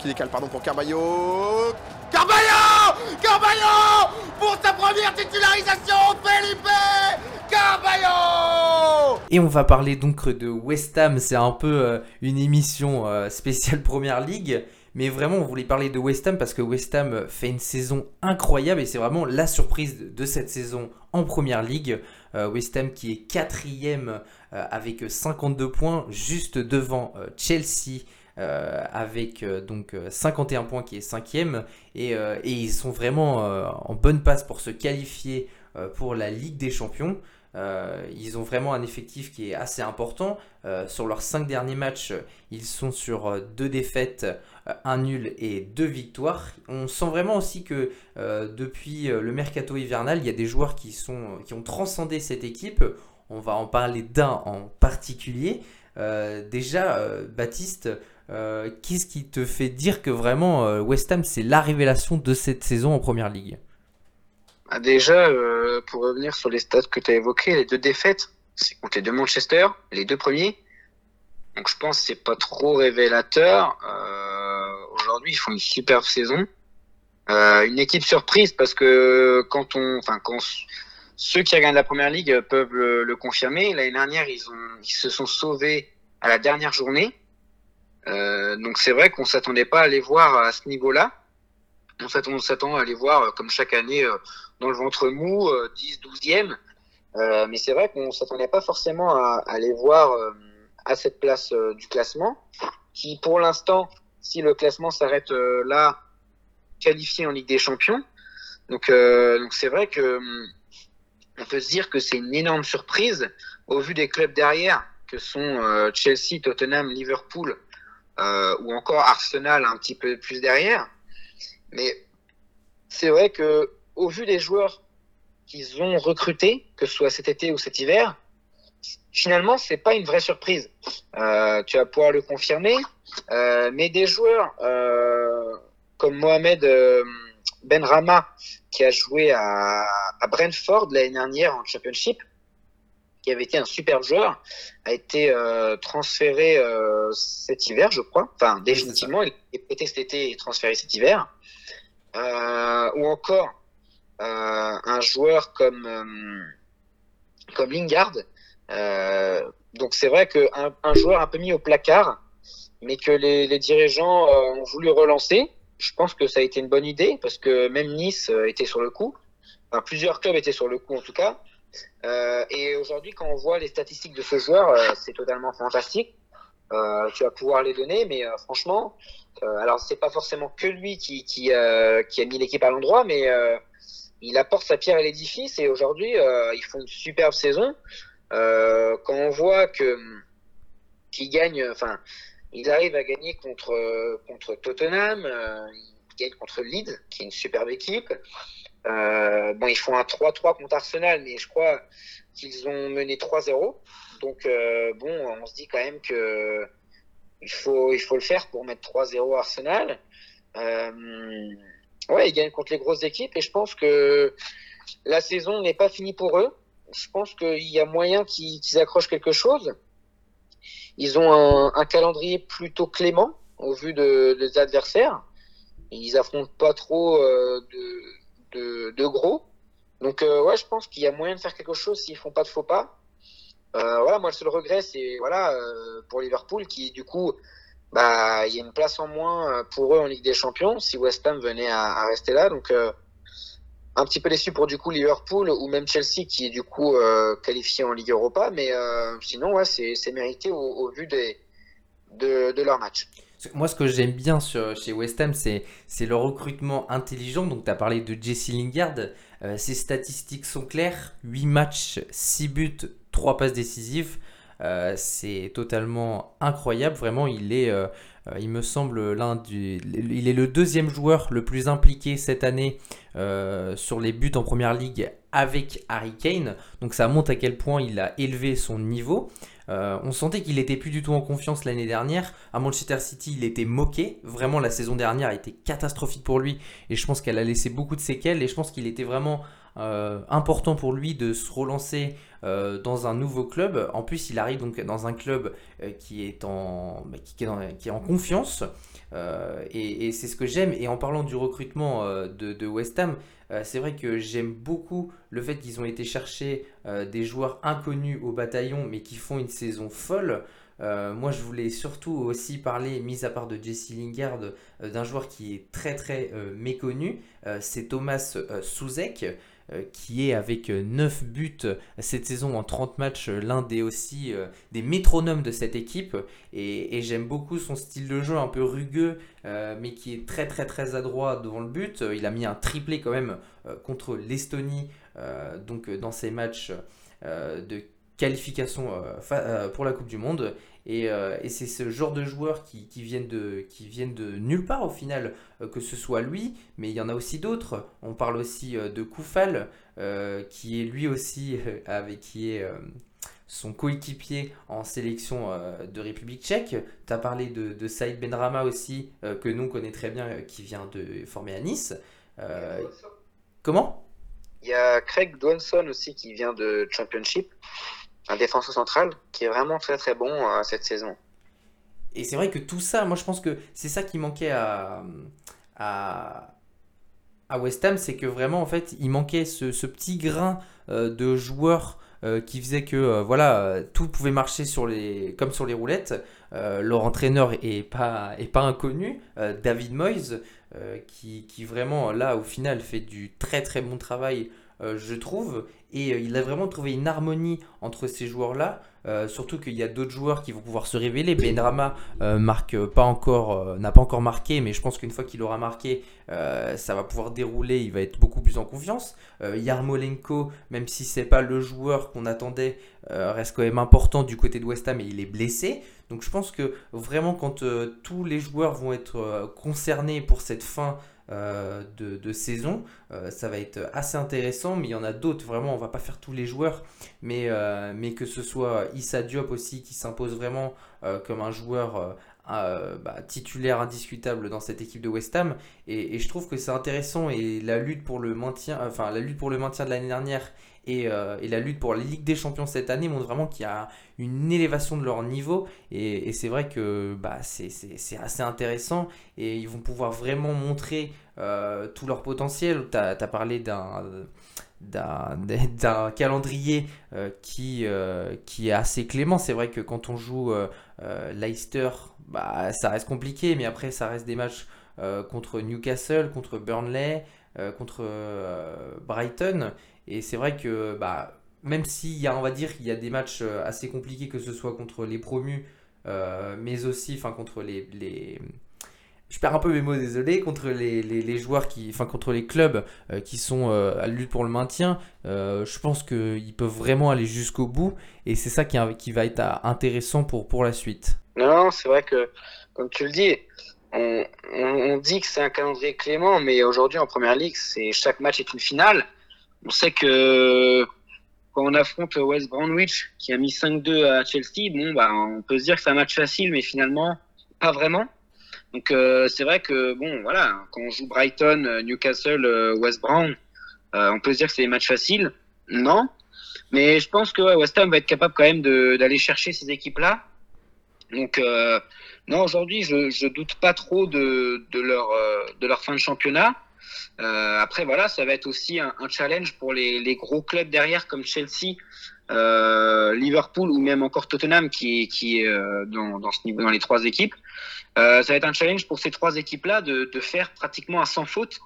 Qui décale, pardon, pour Carballo. Carballo Carballo Pour sa première titularisation, Felipe Carballo Et on va parler donc de West Ham, c'est un peu euh, une émission euh, spéciale Première Ligue. Mais vraiment, on voulait parler de West Ham parce que West Ham fait une saison incroyable et c'est vraiment la surprise de cette saison en Première Ligue. Euh, West Ham qui est quatrième avec 52 points, juste devant Chelsea euh, avec euh, donc 51 points qui est cinquième et, euh, et ils sont vraiment en bonne passe pour se qualifier pour la Ligue des Champions. ils ont vraiment un effectif qui est assez important. sur leurs 5 derniers matchs, ils sont sur 2 défaites, 1 nul et 2 victoires. On sent vraiment aussi que depuis le mercato hivernal, il y a des joueurs qui, sont, qui ont transcendé cette équipe. On va en parler d'un en particulier. déjà, Baptiste, euh, qu'est-ce qui te fait dire que vraiment euh, West Ham c'est la révélation de cette saison en Première Ligue? Bah, Déjà, euh, pour revenir sur les stats que tu as évoquées, les deux défaites, c'est contre les deux Manchester, les deux premiers. Donc je pense que c'est pas trop révélateur. Aujourd'hui, ils font une superbe saison. une équipe surprise parce que quand on, enfin quand ceux qui regardent la première ligue peuvent le, confirmer. L'année dernière, ils se sont sauvés à la dernière journée. Euh, donc c'est vrai qu'on s'attendait pas à les voir à ce niveau-là. En fait, on s'attend à les voir euh, comme chaque année euh, dans le ventre mou, 10, 12e. mais c'est vrai qu'on s'attendait pas forcément à, à les voir à cette place du classement, qui pour l'instant, si le classement s'arrête là, qualifié en Ligue des Champions. Donc c'est vrai que on peut se dire que c'est une énorme surprise au vu des clubs derrière que sont Chelsea, Tottenham, Liverpool euh, ou encore Arsenal un petit peu plus derrière. Mais c'est vrai que au vu des joueurs qu'ils ont recrutés, que ce soit cet été ou cet hiver, finalement c'est pas une vraie surprise. Euh, tu vas pouvoir le confirmer. Euh, mais des joueurs euh, comme Mohamed euh, Benrama qui a joué à, à Brentford l'année dernière en Championship, qui avait été un super joueur, a été euh, transféré euh, cet hiver, je crois. Enfin, définitivement, il était cet été et transféré cet hiver. Euh, ou encore un joueur comme comme Lingard. donc c'est vrai qu'un un joueur un peu mis au placard, mais que les, les dirigeants ont voulu relancer. Je pense que ça a été une bonne idée parce que même Nice était sur le coup. Enfin, plusieurs clubs étaient sur le coup en tout cas. Euh, et aujourd'hui, quand on voit les statistiques de ce joueur, euh, c'est totalement fantastique. Euh, tu vas pouvoir les donner, mais franchement, alors c'est pas forcément que lui qui, a mis l'équipe à l'endroit, mais il apporte sa pierre à l'édifice. Et aujourd'hui, ils font une superbe saison. quand on voit que qu'il gagne, enfin, il arrive à gagner contre contre Tottenham, il gagne contre Leeds, qui est une superbe équipe. Euh, bon, ils font un 3-3 contre Arsenal, mais je crois qu'ils ont mené 3-0. Donc, euh, bon, on se dit quand même que il faut, il faut le faire pour mettre 3-0 Arsenal. Euh, ouais, ils gagnent contre les grosses équipes et je pense que la saison n'est pas finie pour eux. Je pense qu'il y a moyen qu'ils accrochent quelque chose. Ils ont un, calendrier plutôt clément au vu de, des adversaires. Ils affrontent pas trop euh, de, gros. Donc euh, ouais, je pense qu'il y a moyen de faire quelque chose s'ils font pas de faux pas. Euh, voilà, moi le seul regret c'est voilà euh, pour Liverpool qui du coup bah il y a une place en moins pour eux en Ligue des Champions si West Ham venait à, rester là. Donc un petit peu déçu pour du coup Liverpool ou même Chelsea qui est du coup qualifié en Ligue Europa, mais sinon ouais c'est mérité au, vu des de, de leur match. Moi, ce que j'aime bien chez West Ham, c'est, le recrutement intelligent. Donc, tu as parlé de Jesse Lingard. Euh, ses statistiques sont claires 8 matchs, 6 buts, 3 passes décisives. Euh, c'est totalement incroyable. Vraiment, il est, euh, il me semble, l'un du. Il est le deuxième joueur le plus impliqué cette année sur les buts en première ligue avec Harry Kane. Donc, ça montre à quel point il a élevé son niveau. Euh, on sentait qu'il était plus du tout en confiance l'année dernière. À Manchester City, il était moqué. Vraiment, la saison dernière a été catastrophique pour lui. Et je pense qu'elle a laissé beaucoup de séquelles. Et je pense qu'il était vraiment euh, important pour lui de se relancer euh, dans un nouveau club. En plus, il arrive donc dans un club qui, est en, bah, qui, est en, confiance. et, c'est ce que j'aime. Et en parlant du recrutement de, de, West Ham, c'est vrai que j'aime beaucoup le fait qu'ils ont été chercher des joueurs inconnus au bataillon, mais qui font une saison folle. Euh, moi, je voulais surtout aussi parler, mis à part de Jesse Lingard, euh, d'un joueur qui est très très euh, méconnu. c'est Thomas Souzek, qui est avec 9 buts cette saison en 30 matchs, l'un des aussi des métronomes de cette équipe. Et, j'aime beaucoup son style de jeu un peu rugueux, mais qui est très très très adroit devant le but. Il a mis un triplé quand même contre l'Estonie, donc dans ses matchs de qualification pour la Coupe du Monde. Euh, et, c'est ce genre de joueurs qui, viennent de, qui viennent de nulle part au final, euh, que ce soit lui, mais il y en a aussi d'autres. On parle aussi euh, de Koufal, qui est lui aussi, avec qui est son coéquipier en sélection de République tchèque. Tu as parlé de, de Saïd Benrama aussi, que nous on connaît très bien, qui vient de former à Nice. comment? Il y a Craig Dwanson aussi qui vient de Championship un défenseur central qui est vraiment très très bon euh, cette saison. Et c'est vrai que tout ça, moi je pense que c'est ça qui manquait à, à, à West Ham, c'est que vraiment en fait il manquait ce, petit grain euh, de joueurs euh, qui faisait que voilà tout pouvait marcher sur les, comme sur les roulettes. leur entraîneur est pas, est pas inconnu, David Moyes, qui, qui, vraiment là au final fait du très très bon travail je trouve. Et euh, il a vraiment trouvé une harmonie entre ces joueurs-là. Euh, surtout qu'il y a d'autres joueurs qui vont pouvoir se révéler. Benrama euh, pas encore, n'a pas encore marqué, mais je pense qu'une fois qu'il aura marqué, ça va pouvoir dérouler. Il va être beaucoup plus en confiance. Yarmolenko, même si c'est pas le joueur qu'on attendait, reste quand même important du côté de West Ham et il est blessé. Donc je pense que vraiment quand tous les joueurs vont être concernés pour cette fin euh, de, saison. Euh, ça va être assez intéressant, mais il y en a d'autres. Vraiment, on va pas faire tous les joueurs, mais, euh, mais que ce soit Issa Diop aussi qui s'impose vraiment comme un joueur bah, titulaire indiscutable dans cette équipe de West Ham. Et, je trouve que c'est intéressant et la lutte pour le maintien de l'année dernière et, la lutte pour la Ligue des Champions cette année montre vraiment qu'il y a une élévation de leur niveau. Et, c'est vrai que bah, c'est assez intéressant et ils vont pouvoir vraiment montrer euh, tout leur potentiel. Tu as, parlé d'un calendrier euh, qui, euh, qui est assez clément. C'est vrai que quand on joue Leicester, bah, ça reste compliqué, mais après ça reste des matchs contre Newcastle, contre Burnley, contre Brighton. Et c'est vrai que bah, même s'il y a, on va dire, il y a des matchs assez compliqués, que ce soit contre les promus, mais aussi enfin, contre les, les je perds un peu mes mots, désolé, contre les, les, joueurs qui, enfin contre les clubs euh, qui sont euh, à lutte pour le maintien, euh, je pense qu'ils peuvent vraiment aller jusqu'au bout et c'est ça qui, qui, va être intéressant pour, pour la suite. Non, c'est vrai que, comme tu le dis, on, on, dit que c'est un calendrier clément, mais aujourd'hui en première ligue, c'est chaque match est une finale. On sait que quand on affronte West Bromwich qui a mis 5-2 à Chelsea, bon, bah, on peut se dire que c'est un match facile, mais finalement, pas vraiment. Donc euh, c'est vrai que bon voilà, quand on joue Brighton, euh, Newcastle, euh, West Brom, on peut se dire que c'est des matchs faciles. Non, mais je pense que West Ham va être capable quand même d'aller chercher ces équipes-là. Donc non, aujourd'hui je, je doute pas trop de, de leur de leur fin de championnat. Après voilà, ça va être aussi un, challenge pour les, gros clubs derrière comme Chelsea. Liverpool ou même encore Tottenham qui, est dans, dans, ce niveau, dans les trois équipes. Euh, ça va être un challenge pour ces trois équipes-là de, faire pratiquement un sans faute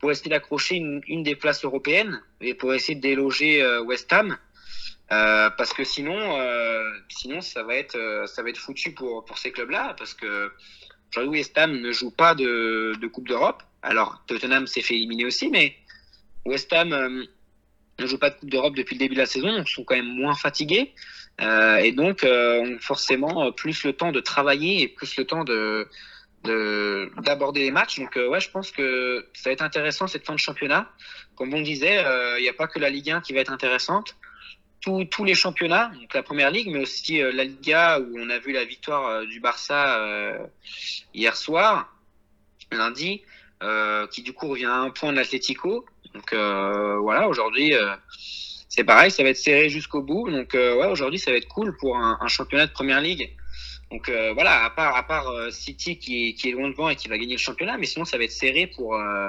pour essayer d'accrocher une, des places européennes et pour essayer de déloger euh, West Ham. Euh, parce que sinon, euh, sinon ça va être, euh, ça va être foutu pour, pour ces clubs-là, parce que aujourd'hui West Ham ne joue pas de, Coupe d'Europe. Alors Tottenham s'est fait éliminer aussi, mais West Ham ne joue pas de Coupe d'Europe depuis le début de la saison, ils sont quand même moins fatigués. Euh, et donc, euh, ont forcément euh, plus le temps de travailler et plus le temps de d'aborder les matchs. Donc ouais, je pense que ça va être intéressant cette fin de championnat. Comme on disait, il n'y a pas que la Ligue 1 qui va être intéressante. Tous, les championnats, donc la première ligue, mais aussi la Liga où on a vu la victoire du Barça hier soir, lundi, qui du coup revient à un point de l'Atlético. Donc voilà, aujourd'hui c'est pareil, ça va être serré jusqu'au bout. Donc euh, ouais, aujourd'hui, ça va être cool pour un, championnat de première ligue Donc euh, voilà, à part, à part euh, City qui, qui est loin devant et qui va gagner le championnat, mais sinon ça va être serré pour, euh,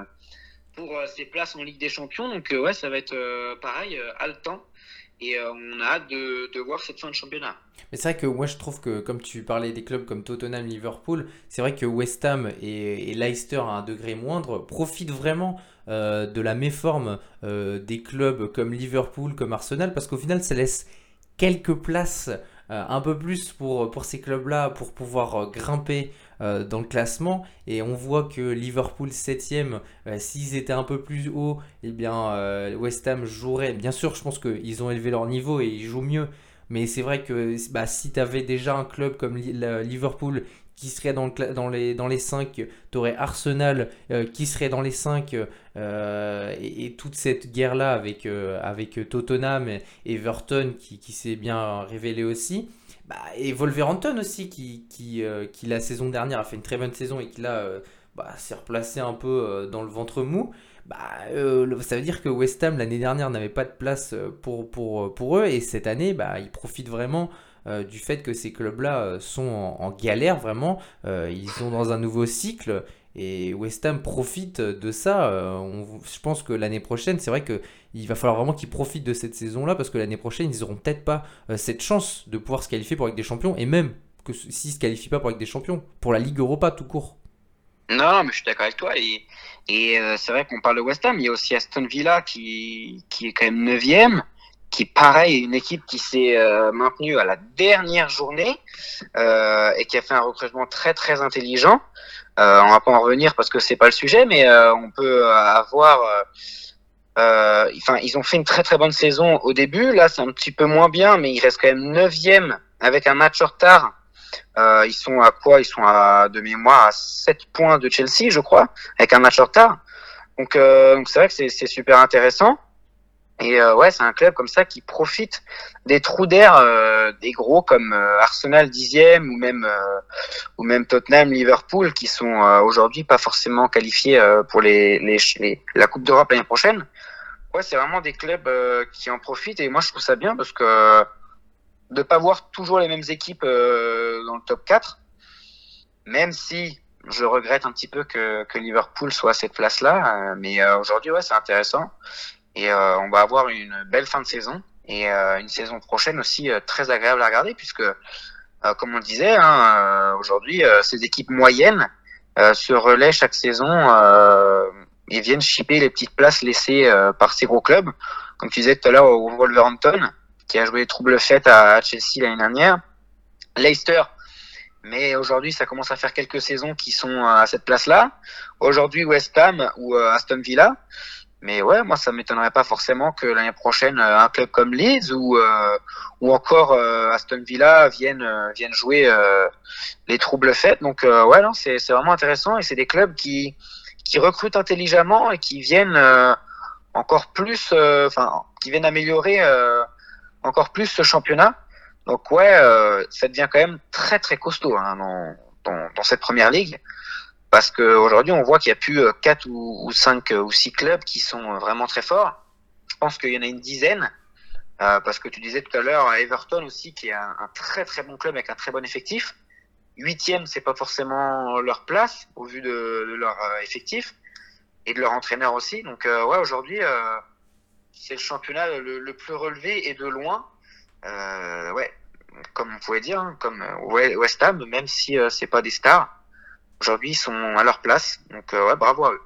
pour euh, ses places en Ligue des Champions. Donc euh, ouais, ça va être euh, pareil, euh, haletant. Et euh, on a hâte de, de voir cette fin de championnat. Mais c'est vrai que moi je trouve que comme tu parlais des clubs comme Tottenham, Liverpool, c'est vrai que West Ham et, Leicester à un degré moindre profitent vraiment euh, de la méforme euh, des clubs comme Liverpool, comme Arsenal, parce qu'au final ça laisse quelques places euh, un peu plus pour, pour ces clubs-là pour pouvoir grimper euh, dans le classement. Et on voit que Liverpool 7ème, s'ils étaient un peu plus haut, eh bien euh, West Ham jouerait. Bien sûr, je pense qu'ils ont élevé leur niveau et ils jouent mieux. Mais c'est vrai que bah, si tu avais déjà un club comme Liverpool qui serait dans, le dans, les, dans les 5, tu aurais Arsenal euh, qui serait dans les 5, euh, et, toute cette guerre-là avec, euh, avec Tottenham et Everton qui, qui s'est bien révélé aussi. Bah, et Wolverhampton aussi qui, qui, euh, qui la saison dernière a fait une très bonne saison et qui là euh, bah, s'est replacé un peu euh, dans le ventre mou. Bah, euh, ça veut dire que West Ham l'année dernière n'avait pas de place pour, pour, pour eux et cette année bah, ils profitent vraiment du fait que ces clubs-là sont en, galère vraiment. Ils sont dans un nouveau cycle et West Ham profite de ça. Euh, je pense que l'année prochaine, c'est vrai que il va falloir vraiment qu'ils profitent de cette saison-là parce que l'année prochaine, ils auront peut-être pas euh, cette chance de pouvoir se qualifier pour avec des champions et même que s'ils se qualifient pas pour avec des champions, pour la Ligue Europa tout court. Non, mais je suis d'accord avec toi. Et, euh, c'est vrai qu'on parle de West Ham, il y a aussi Aston Villa qui, qui est quand même neuvième, qui pareil une équipe qui s'est maintenue à la dernière journée et qui a fait un recrutement très très intelligent. Euh, on va pas en revenir parce que c'est pas le sujet, mais euh, on peut avoir. euh, euh, Enfin, ils ont fait une très très bonne saison au début. Là, c'est un petit peu moins bien, mais ils restent quand même neuvième avec un match en retard. Euh, ils sont à quoi? Ils sont à de mémoire à 7 points de Chelsea, je crois, avec un match en retard. Donc, euh, c'est vrai que c'est super intéressant. Et euh, ouais, c'est un club comme ça qui profite des trous d'air euh, des gros comme euh, Arsenal dixième ou même ou même Tottenham, Liverpool qui sont aujourd'hui pas forcément qualifiés pour les, les, la Coupe d'Europe l'année prochaine. Ouais, c'est vraiment des clubs qui en profitent et moi je trouve ça bien parce que de pas voir toujours les mêmes équipes dans le top 4, même si je regrette un petit peu que, que Liverpool soit à cette place-là, mais aujourd'hui ouais c'est intéressant et euh, on va avoir une belle fin de saison et euh, une saison prochaine aussi euh, très agréable à regarder puisque comme on disait hein, aujourd'hui ces équipes moyennes se relaient chaque saison et viennent chipper les petites places laissées par ces gros clubs. Comme tu disais tout à l'heure au Wolverhampton qui a joué les troubles faites à Chelsea l'année dernière Leicester. Mais aujourd'hui ça commence à faire quelques saisons qui sont à cette place-là. Aujourd'hui West Ham ou Aston Villa mais ouais, moi ça m'étonnerait pas forcément que l'année prochaine euh, un club comme Leeds ou euh, ou encore euh, Aston Villa viennent viennent jouer les troubles faits. Donc ouais, non, c'est vraiment intéressant et c'est des clubs qui qui recrutent intelligemment et qui viennent encore plus, enfin qui viennent améliorer encore plus ce championnat. Donc ouais, ça devient quand même très très costaud hein, dans, dans dans cette première ligue parce qu'aujourd'hui on voit qu'il y a plus euh, quatre ou, ou cinq euh, ou six clubs qui sont euh, vraiment très forts. Je pense qu'il y en a une dizaine, euh, parce que tu disais tout à l'heure Everton aussi qui est un, très très bon club avec un très bon effectif. Huitième, c'est pas forcément leur place au vu de, leur euh, effectif et de leur entraîneur aussi. Donc euh, ouais, aujourd'hui euh, c'est le championnat le, plus relevé et de loin. Euh, ouais, comme on pouvait dire, hein, comme euh, West Ham, même si euh, c'est pas des stars. Aujourd'hui, ils sont à leur place. Donc, euh, ouais, bravo à eux.